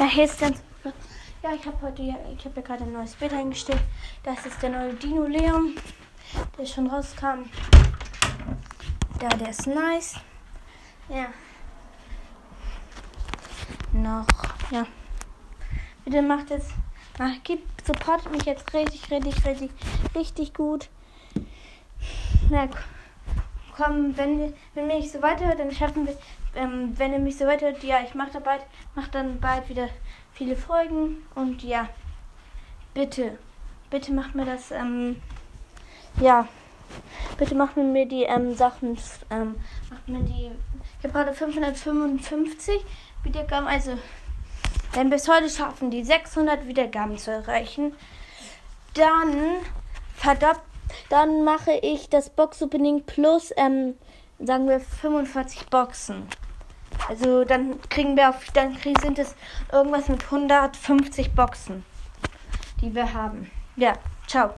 Ja, hier ist ganz. Ja, ich habe heute, ich habe ja gerade ein neues Bild eingestellt. Das ist der neue Dino Leon, der schon rauskam. Ja, der ist nice. Ja. Noch, ja. Bitte macht es, macht, gibt, supportet mich jetzt richtig, richtig, richtig, richtig gut. Ja, komm, wenn, wenn mir nicht so weiterhört, dann schaffen wir, ähm, wenn ihr mich so weiterhört, ja, ich mache da bald, mach dann bald wieder viele Folgen und ja, bitte, bitte macht mir das, ähm, ja, bitte macht mir die ähm, Sachen, ähm, macht mir die, ich habe gerade 555 Wiedergaben, also wenn wir es heute schaffen, die 600 Wiedergaben zu erreichen, dann verdoppelt dann mache ich das Box-Opening plus, ähm, sagen wir, 45 Boxen. Also dann kriegen wir auf, dann kriegen, sind es irgendwas mit 150 Boxen, die wir haben. Ja, ciao.